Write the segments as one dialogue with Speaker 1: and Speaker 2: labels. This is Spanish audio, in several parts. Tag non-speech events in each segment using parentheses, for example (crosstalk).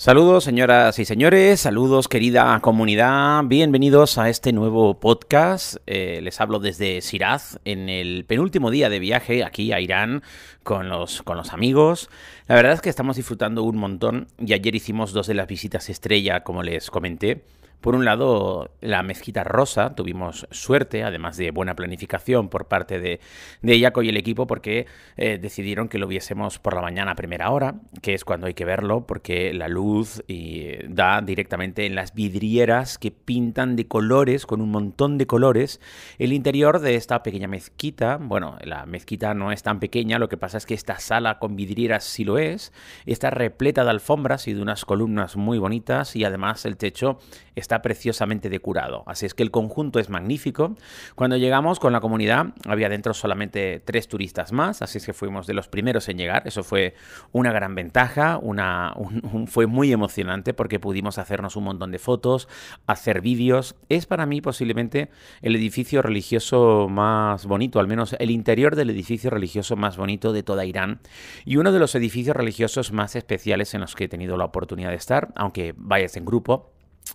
Speaker 1: Saludos señoras y señores, saludos querida comunidad, bienvenidos a este nuevo podcast. Eh, les hablo desde Siraz en el penúltimo día de viaje aquí a Irán con los, con los amigos. La verdad es que estamos disfrutando un montón y ayer hicimos dos de las visitas estrella como les comenté. Por un lado, la mezquita rosa, tuvimos suerte, además de buena planificación por parte de, de Yaco y el equipo, porque eh, decidieron que lo viésemos por la mañana a primera hora, que es cuando hay que verlo, porque la luz y, da directamente en las vidrieras que pintan de colores, con un montón de colores, el interior de esta pequeña mezquita. Bueno, la mezquita no es tan pequeña, lo que pasa es que esta sala con vidrieras sí lo es, está repleta de alfombras y de unas columnas muy bonitas, y además el techo está preciosamente decorado. Así es que el conjunto es magnífico. Cuando llegamos con la comunidad había dentro solamente tres turistas más, así es que fuimos de los primeros en llegar. Eso fue una gran ventaja, una, fue muy emocionante porque pudimos hacernos un montón de fotos, hacer vídeos. Es para mí posiblemente el edificio religioso más bonito, al menos el interior del edificio religioso más bonito de toda Irán y uno de los edificios religiosos más especiales en los que he tenido la oportunidad de estar, aunque vayas en grupo.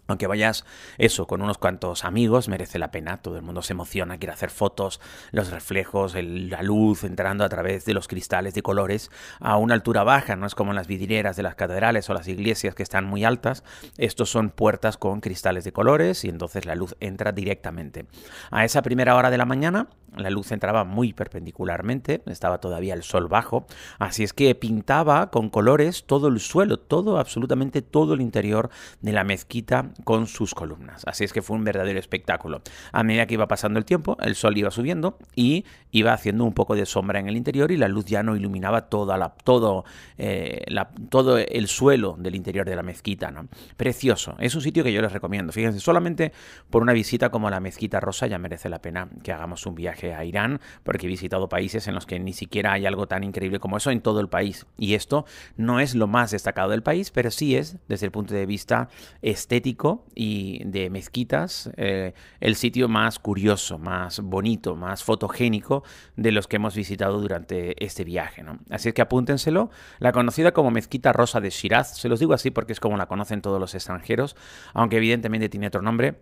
Speaker 1: Aunque vayas eso con unos cuantos amigos, merece la pena. Todo el mundo se emociona, quiere hacer fotos, los reflejos, la luz entrando a través de los cristales de colores a una altura baja. No es como en las vidrieras de las catedrales o las iglesias que están muy altas. Estos son puertas con cristales de colores y entonces la luz entra directamente. A esa primera hora de la mañana la luz entraba muy perpendicularmente, estaba todavía el sol bajo, así es que pintaba con colores todo el suelo, todo, absolutamente todo el interior de la mezquita con sus columnas. Así es que fue un verdadero espectáculo. A medida que iba pasando el tiempo, el sol iba subiendo y iba haciendo un poco de sombra en el interior y la luz ya no iluminaba toda la, todo, eh, todo el suelo del interior de la mezquita. Precioso, es un sitio que yo les recomiendo. Fíjense, solamente por una visita como la mezquita rosa ya merece la pena que hagamos un viaje a Irán, porque he visitado países en los que ni siquiera hay algo tan increíble como eso en todo el país. Y esto no es lo más destacado del país, pero sí es, desde el punto de vista estético y de mezquitas, eh, el sitio más curioso, más bonito, más fotogénico de los que hemos visitado durante este viaje. ¿no? Así es que apúntenselo. La conocida como Mezquita Rosa de Shiraz, se los digo así porque es como la conocen todos los extranjeros, aunque evidentemente tiene otro nombre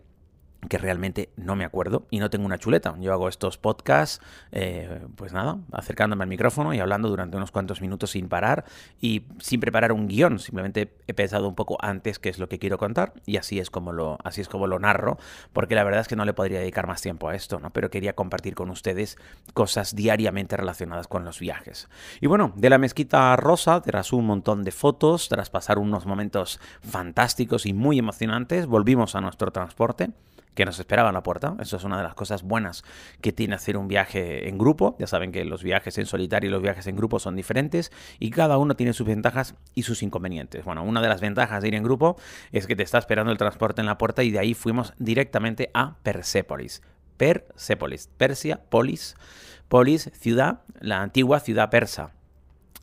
Speaker 1: que realmente no me acuerdo y no tengo una chuleta. Yo hago estos podcasts, eh, pues nada, acercándome al micrófono y hablando durante unos cuantos minutos sin parar y sin preparar un guion. Simplemente he pensado un poco antes qué es lo que quiero contar y así es como lo, así es como lo narro, porque la verdad es que no le podría dedicar más tiempo a esto, ¿no? Pero quería compartir con ustedes cosas diariamente relacionadas con los viajes. Y bueno, de la mezquita rosa, tras un montón de fotos, tras pasar unos momentos fantásticos y muy emocionantes, volvimos a nuestro transporte que nos esperaba en la puerta. Eso es una de las cosas buenas que tiene hacer un viaje en grupo. Ya saben que los viajes en solitario y los viajes en grupo son diferentes y cada uno tiene sus ventajas y sus inconvenientes. Bueno, una de las ventajas de ir en grupo es que te está esperando el transporte en la puerta y de ahí fuimos directamente a Persépolis. Persépolis, Persia, polis, polis, ciudad, la antigua ciudad persa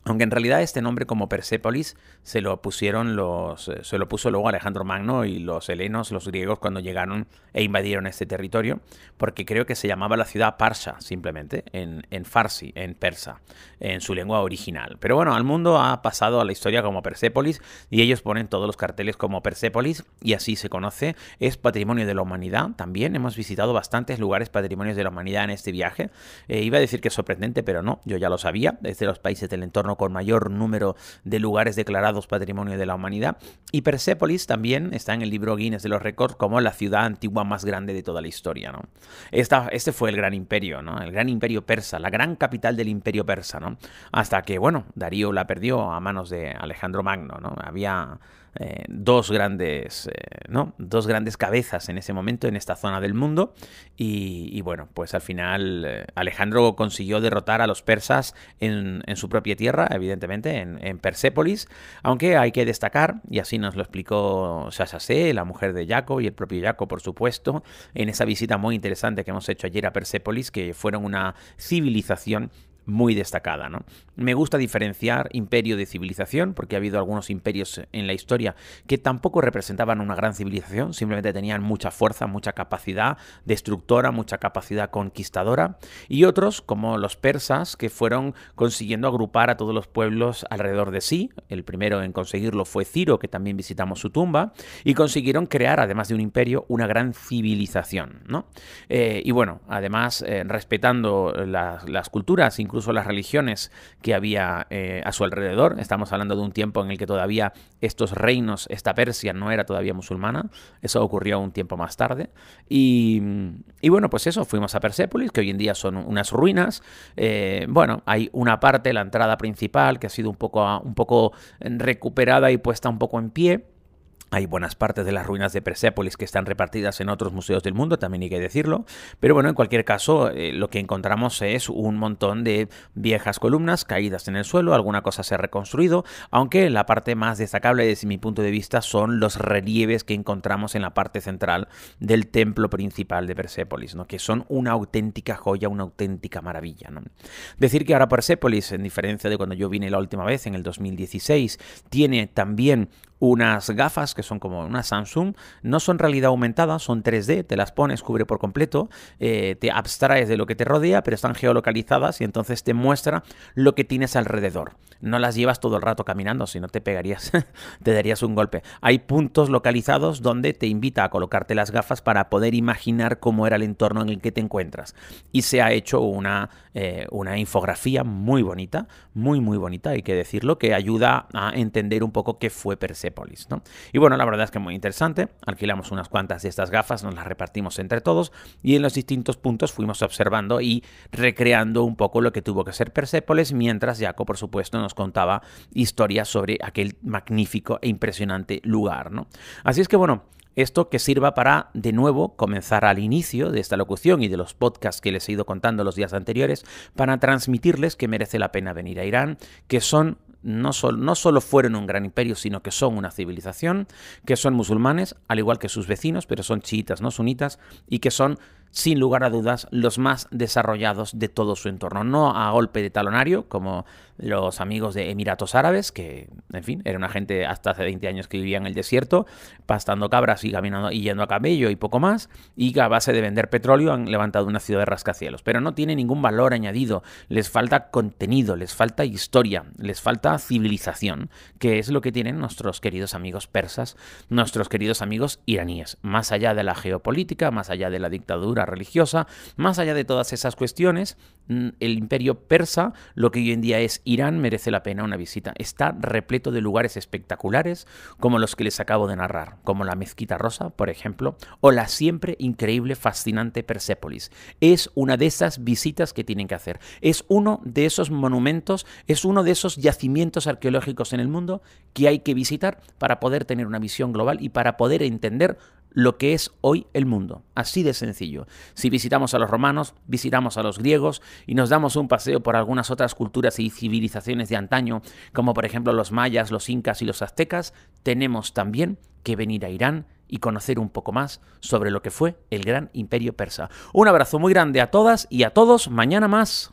Speaker 1: aunque en realidad este nombre como Persépolis se lo pusieron los, eh, se lo puso luego Alejandro Magno y los helenos, los griegos, cuando llegaron e invadieron este territorio, porque creo que se llamaba la ciudad Parsa, simplemente, en, en farsi, en persa, en su lengua original. Pero bueno, al mundo ha pasado a la historia como Persépolis y ellos ponen todos los carteles como Persépolis y así se conoce. Es patrimonio de la humanidad también. Hemos visitado bastantes lugares patrimonios de la humanidad en este viaje. Eh, iba a decir que es sorprendente, pero no, yo ya lo sabía. Es de los países del entorno con mayor número de lugares declarados Patrimonio de la Humanidad. Y Persépolis también está en el libro Guinness de los Récords como la ciudad antigua más grande de toda la historia. ¿no? Esta, este fue el gran imperio, ¿no? el gran imperio persa, la gran capital del imperio persa. ¿no? Hasta que, bueno, Darío la perdió a manos de Alejandro Magno. ¿no? Había eh, dos grandes eh, ¿no? dos grandes cabezas en ese momento en esta zona del mundo y, bueno pues al final eh, Alejandro consiguió derrotar a los persas en, su propia tierra evidentemente en, Persépolis aunque hay que destacar y así nos lo explicó Shashase la mujer de Jaco y el propio Jaco por supuesto en esa visita muy interesante que hemos hecho ayer a Persépolis que fueron una civilización muy destacada. ¿no? Me gusta diferenciar imperio de civilización, porque ha habido algunos imperios en la historia que tampoco representaban una gran civilización, simplemente tenían mucha fuerza, mucha capacidad destructora, mucha capacidad conquistadora, y otros, como los persas, que fueron consiguiendo agrupar a todos los pueblos alrededor de sí. El primero en conseguirlo fue Ciro, que también visitamos su tumba, y consiguieron crear, además de un imperio, una gran civilización. ¿no? Eh, y bueno, además, eh, respetando las culturas, incluso las religiones que había eh, a su alrededor. Estamos hablando de un tiempo en el que todavía estos reinos, esta Persia no era todavía musulmana. Eso ocurrió un tiempo más tarde. Y, bueno, pues eso, fuimos a Persépolis, que hoy en día son unas ruinas. Eh, bueno, hay una parte, la entrada principal, que ha sido un poco, un poco recuperada y puesta un poco en pie. Hay buenas partes de las ruinas de Persépolis que están repartidas en otros museos del mundo, también hay que decirlo. Pero bueno, en cualquier caso, eh, lo que encontramos es un montón de viejas columnas caídas en el suelo, alguna cosa se ha reconstruido, aunque la parte más destacable desde mi punto de vista son los relieves que encontramos en la parte central del templo principal de Persépolis, ¿no? que son una auténtica joya, una auténtica maravilla. Decir que ahora Persépolis, en diferencia de cuando yo vine la última vez, en el 2016, tiene también unas gafas que son como una Samsung, no son realidad aumentada, son 3D, te las pones, cubre por completo, eh, te abstraes de lo que te rodea, pero están geolocalizadas y entonces te muestra lo que tienes alrededor. No las llevas todo el rato caminando, si no te pegarías, (laughs) te darías un golpe. Hay puntos localizados donde te invita a colocarte las gafas para poder imaginar cómo era el entorno en el que te encuentras. Y se ha hecho una, eh, una infografía muy bonita, muy muy bonita, hay que decirlo, que ayuda a entender un poco qué fue ¿no? Y bueno, la verdad es que muy interesante. Alquilamos unas cuantas de estas gafas, nos las repartimos entre todos y en los distintos puntos fuimos observando y recreando un poco lo que tuvo que ser Persépolis, mientras Jaco, por supuesto, nos contaba historias sobre aquel magnífico e impresionante lugar, ¿no? Así es que bueno, esto que sirva para, de nuevo, comenzar al inicio de esta locución y de los podcasts que les he ido contando los días anteriores, para transmitirles que merece la pena venir a Irán, que son no, no solo fueron un gran imperio, sino que son una civilización, que son musulmanes, al igual que sus vecinos, pero son chiitas, no sunitas, y que son sin lugar a dudas, los más desarrollados de todo su entorno. No a golpe de talonario, como los amigos de Emiratos Árabes, que, en fin, era una gente hasta hace 20 años que vivía en el desierto, pastando cabras y caminando y yendo a cabello y poco más, y que a base de vender petróleo han levantado una ciudad de rascacielos. Pero no tiene ningún valor añadido, les falta contenido, les falta historia, les falta civilización, que es lo que tienen nuestros queridos amigos persas, nuestros queridos amigos iraníes, más allá de la geopolítica, más allá de la dictadura religiosa, más allá de todas esas cuestiones, mm, el imperio persa, lo que hoy en día es Irán, merece la pena una visita. Está repleto de lugares espectaculares, como los que les acabo de narrar, como la Mezquita Rosa, por ejemplo, o la siempre increíble, fascinante Persépolis. Es una de esas visitas que tienen que hacer. Es uno de esos monumentos, es uno de esos yacimientos arqueológicos en el mundo que hay que visitar para poder tener una visión global y para poder entender lo que es hoy el mundo. Así de sencillo. Si visitamos a los romanos, visitamos a los griegos y nos damos un paseo por algunas otras culturas y civilizaciones de antaño, como por ejemplo los mayas, los incas y los aztecas, tenemos también que venir a Irán y conocer un poco más sobre lo que fue el gran imperio persa. Un abrazo muy grande a todas y a todos. Mañana más.